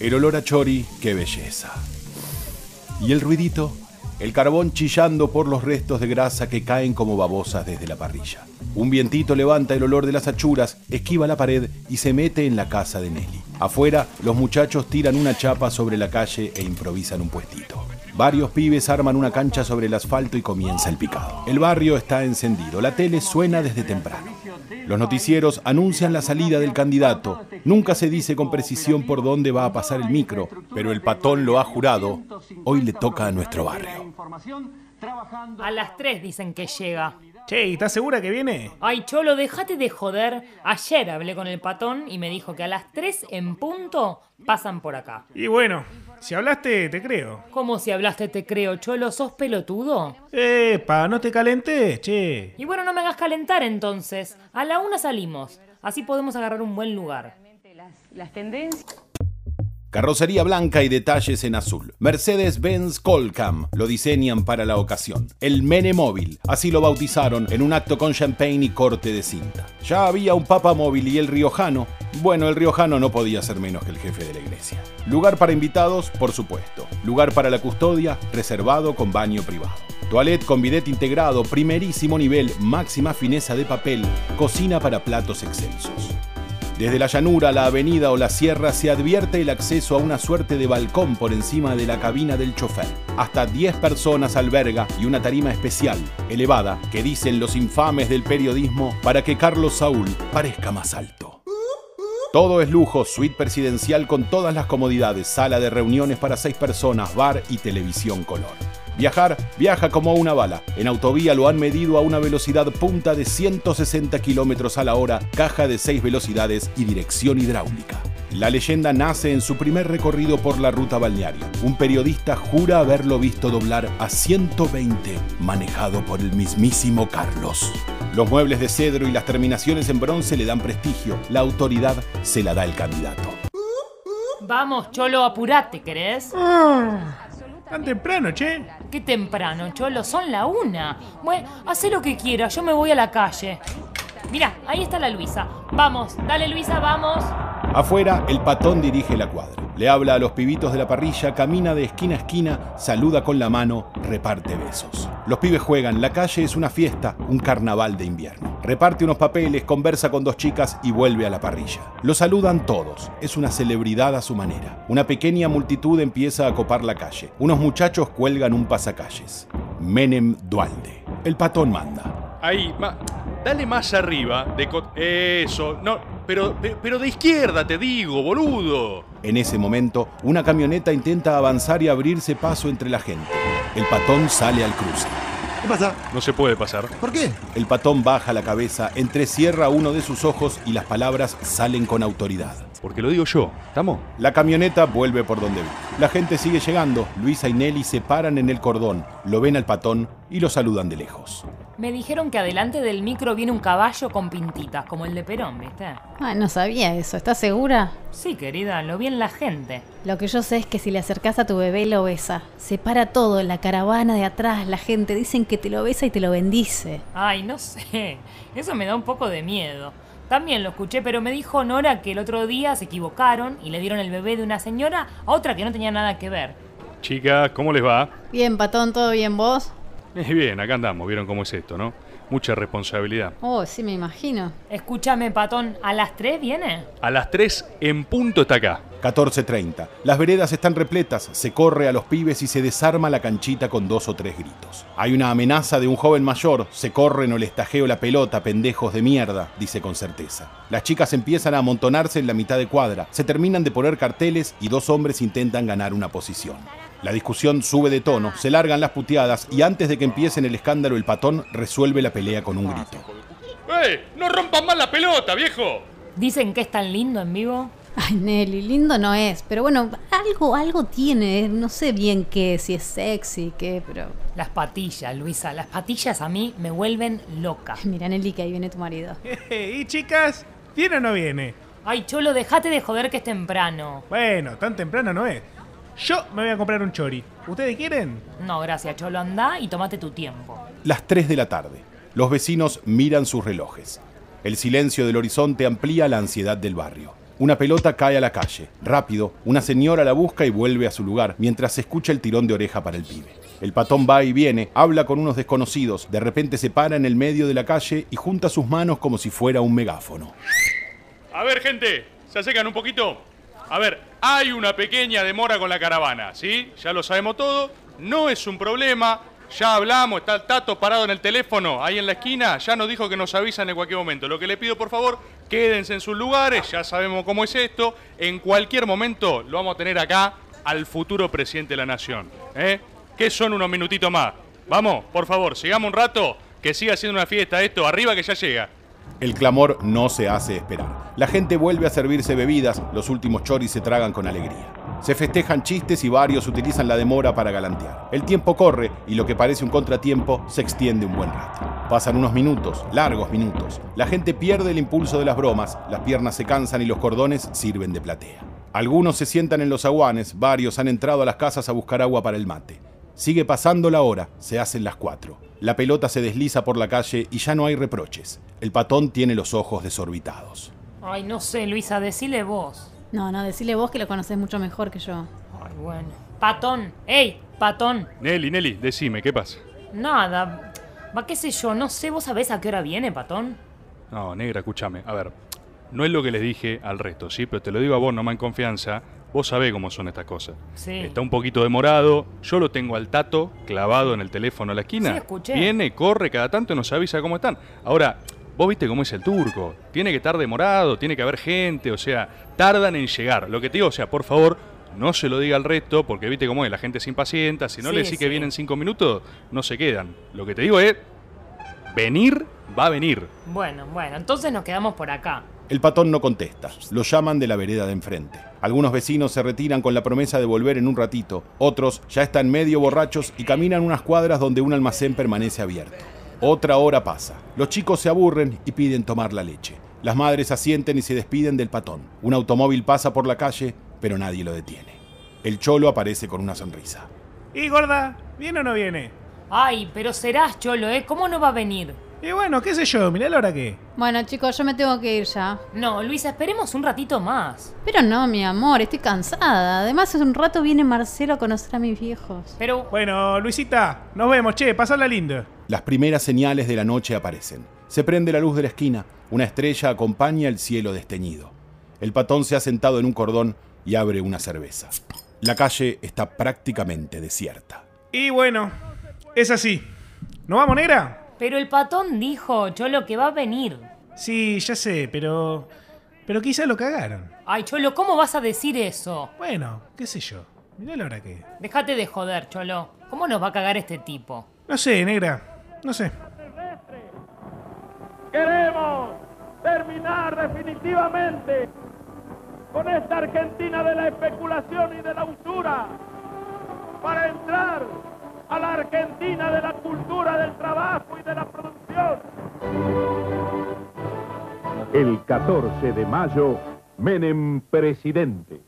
El olor a chori, qué belleza. Y el ruidito, el carbón chillando por los restos de grasa que caen como babosas desde la parrilla. Un vientito levanta el olor de las achuras, esquiva la pared y se mete en la casa de Nelly. Afuera, los muchachos tiran una chapa sobre la calle e improvisan un puestito. Varios pibes arman una cancha sobre el asfalto y comienza el picado. El barrio está encendido, la tele suena desde temprano. Los noticieros anuncian la salida del candidato. Nunca se dice con precisión por dónde va a pasar el micro, pero el patón lo ha jurado. Hoy le toca a nuestro barrio. A las 3 dicen que llega. Che, ¿y ¿estás segura que viene? Ay, Cholo, déjate de joder. Ayer hablé con el patón y me dijo que a las 3 en punto pasan por acá. Y bueno, si hablaste, te creo. ¿Cómo si hablaste te creo, Cholo? ¿Sos pelotudo? Epa, no te calentes, che. Y bueno, no me hagas calentar entonces. A la una salimos. Así podemos agarrar un buen lugar. Las tendencias. Carrocería blanca y detalles en azul. Mercedes-Benz Colcam lo diseñan para la ocasión. El Mene Móvil, así lo bautizaron en un acto con champagne y corte de cinta. Ya había un Papa Móvil y el Riojano. Bueno, el Riojano no podía ser menos que el jefe de la iglesia. Lugar para invitados, por supuesto. Lugar para la custodia, reservado con baño privado. Toilette con bidet integrado, primerísimo nivel, máxima fineza de papel, cocina para platos excelsos. Desde la llanura, la avenida o la sierra se advierte el acceso a una suerte de balcón por encima de la cabina del chofer. Hasta 10 personas alberga y una tarima especial, elevada, que dicen los infames del periodismo para que Carlos Saúl parezca más alto. Todo es lujo, suite presidencial con todas las comodidades, sala de reuniones para 6 personas, bar y televisión color. Viajar, viaja como una bala. En autovía lo han medido a una velocidad punta de 160 kilómetros a la hora, caja de 6 velocidades y dirección hidráulica. La leyenda nace en su primer recorrido por la ruta balnearia. Un periodista jura haberlo visto doblar a 120, manejado por el mismísimo Carlos. Los muebles de cedro y las terminaciones en bronce le dan prestigio. La autoridad se la da el candidato. Vamos, Cholo, apurate, ¿querés? Tan temprano, che. Qué temprano, Cholo, son la una. Bueno, haz lo que quieras, yo me voy a la calle. Mira, ahí está la Luisa. Vamos, dale Luisa, vamos. Afuera, el patón dirige la cuadra. Le habla a los pibitos de la parrilla, camina de esquina a esquina, saluda con la mano, reparte besos. Los pibes juegan, la calle es una fiesta, un carnaval de invierno. Reparte unos papeles, conversa con dos chicas y vuelve a la parrilla. Lo saludan todos, es una celebridad a su manera. Una pequeña multitud empieza a copar la calle. Unos muchachos cuelgan un pasacalles. Menem Dualde. El patón manda. Ahí, ma- dale más arriba. De Eso, no, pero, pe- pero de izquierda te digo, boludo. En ese momento, una camioneta intenta avanzar y abrirse paso entre la gente. El patón sale al cruce. ¿Qué pasa? No se puede pasar. ¿Por qué? El patón baja la cabeza, entrecierra uno de sus ojos y las palabras salen con autoridad. Porque lo digo yo, ¿estamos? La camioneta vuelve por donde vino. La gente sigue llegando. Luisa y Nelly se paran en el cordón, lo ven al patón y lo saludan de lejos. Me dijeron que adelante del micro viene un caballo con pintitas, como el de Perón, ¿viste? Ah, no sabía eso. ¿Estás segura? Sí, querida, lo vi en la gente. Lo que yo sé es que si le acercás a tu bebé lo besa. Se para todo, la caravana de atrás, la gente. Dicen que te lo besa y te lo bendice. Ay, no sé. Eso me da un poco de miedo. También lo escuché, pero me dijo Nora que el otro día se equivocaron y le dieron el bebé de una señora a otra que no tenía nada que ver. Chicas, ¿cómo les va? Bien, patón, ¿todo bien vos? Eh, bien, acá andamos, vieron cómo es esto, ¿no? Mucha responsabilidad. Oh, sí, me imagino. Escúchame, patón, ¿a las 3 viene? A las 3 en punto está acá. 14.30. Las veredas están repletas, se corre a los pibes y se desarma la canchita con dos o tres gritos. Hay una amenaza de un joven mayor, se corren o les tajeo la pelota, pendejos de mierda, dice con certeza. Las chicas empiezan a amontonarse en la mitad de cuadra, se terminan de poner carteles y dos hombres intentan ganar una posición. La discusión sube de tono, se largan las puteadas y antes de que empiecen el escándalo el patón resuelve la pelea con un grito. ¡Eh! ¡No rompan más la pelota, viejo! Dicen que es tan lindo en vivo. Ay, Nelly, lindo no es. Pero bueno, algo, algo tiene. No sé bien qué, si es sexy, qué, pero. Las patillas, Luisa, las patillas a mí me vuelven loca. Mira, Nelly, que ahí viene tu marido. ¿Y chicas? ¿Viene o no viene? Ay, Cholo, dejate de joder que es temprano. Bueno, tan temprano no es. Yo me voy a comprar un chori. ¿Ustedes quieren? No, gracias, Cholo, anda y tomate tu tiempo. Las 3 de la tarde. Los vecinos miran sus relojes. El silencio del horizonte amplía la ansiedad del barrio. Una pelota cae a la calle. Rápido, una señora la busca y vuelve a su lugar mientras se escucha el tirón de oreja para el pibe. El patón va y viene, habla con unos desconocidos, de repente se para en el medio de la calle y junta sus manos como si fuera un megáfono. A ver, gente, ¿se acercan un poquito? A ver, hay una pequeña demora con la caravana, ¿sí? Ya lo sabemos todo, no es un problema. Ya hablamos, está el Tato parado en el teléfono ahí en la esquina, ya nos dijo que nos avisan en cualquier momento. Lo que le pido, por favor, quédense en sus lugares, ya sabemos cómo es esto. En cualquier momento lo vamos a tener acá al futuro presidente de la nación. ¿eh? ¿Qué son unos minutitos más? Vamos, por favor, sigamos un rato, que siga siendo una fiesta esto, arriba que ya llega. El clamor no se hace esperar. La gente vuelve a servirse bebidas, los últimos choris se tragan con alegría. Se festejan chistes y varios utilizan la demora para galantear. El tiempo corre y lo que parece un contratiempo se extiende un buen rato. Pasan unos minutos, largos minutos. La gente pierde el impulso de las bromas, las piernas se cansan y los cordones sirven de platea. Algunos se sientan en los aguanes, varios han entrado a las casas a buscar agua para el mate. Sigue pasando la hora, se hacen las cuatro. La pelota se desliza por la calle y ya no hay reproches. El patón tiene los ojos desorbitados. Ay, no sé, Luisa, decile vos. No, no, decile vos que lo conocés mucho mejor que yo. Ay, bueno. Patón, ey, patón. Nelly, Nelly, decime, ¿qué pasa? Nada. Va, qué sé yo, no sé, ¿vos sabés a qué hora viene, patón? No, negra, escúchame. A ver, no es lo que les dije al resto, ¿sí? Pero te lo digo a vos nomás en confianza. Vos sabés cómo son estas cosas. Sí. Está un poquito demorado. Yo lo tengo al tato clavado en el teléfono a la esquina. Sí, escuché. Viene, corre cada tanto y nos avisa cómo están. Ahora, vos viste cómo es el turco. Tiene que estar demorado, tiene que haber gente, o sea, tardan en llegar. Lo que te digo, o sea, por favor, no se lo diga al resto, porque viste cómo es, la gente se impacienta. Si no Sí, le decís que vienen cinco minutos, no se quedan. Lo que te digo es, venir, va a venir. Bueno, bueno, entonces nos quedamos por acá. El patón no contesta. Lo llaman de la vereda de enfrente. Algunos vecinos se retiran con la promesa de volver en un ratito. Otros ya están medio borrachos y caminan unas cuadras donde un almacén permanece abierto. Otra hora pasa. Los chicos se aburren y piden tomar la leche. Las madres asienten y se despiden del patón. Un automóvil pasa por la calle, pero nadie lo detiene. El cholo aparece con una sonrisa. ¿Y gorda? ¿Viene o no viene? Ay, pero serás cholo, ¿eh? ¿Cómo no va a venir? Y bueno, qué sé yo, mirá la hora que. Bueno, chicos, yo me tengo que ir ya. No, Luisa, esperemos un ratito más. Pero no, mi amor, estoy cansada. Además, hace un rato viene Marcelo a conocer a mis viejos. Pero, Bueno, Luisita, nos vemos, che, pasala lindo. Las primeras señales de la noche aparecen. Se prende la luz de la esquina. Una estrella acompaña el cielo desteñido. El patón se ha sentado en un cordón y abre una cerveza. La calle está prácticamente desierta. Y bueno, es así. ¿Nos vamos, negra? Pero el patón dijo, cholo, que va a venir. Sí, ya sé, pero. Pero quizá lo cagaron. Ay, cholo, ¿cómo vas a decir eso? Bueno, qué sé yo. Mirá la hora que. Déjate de joder, cholo. ¿Cómo nos va a cagar este tipo? No sé, negra. No sé. Queremos terminar definitivamente con esta Argentina de la especulación y de la usura para entrar a la Argentina de la cultura del El 14 de mayo, Menem presidente.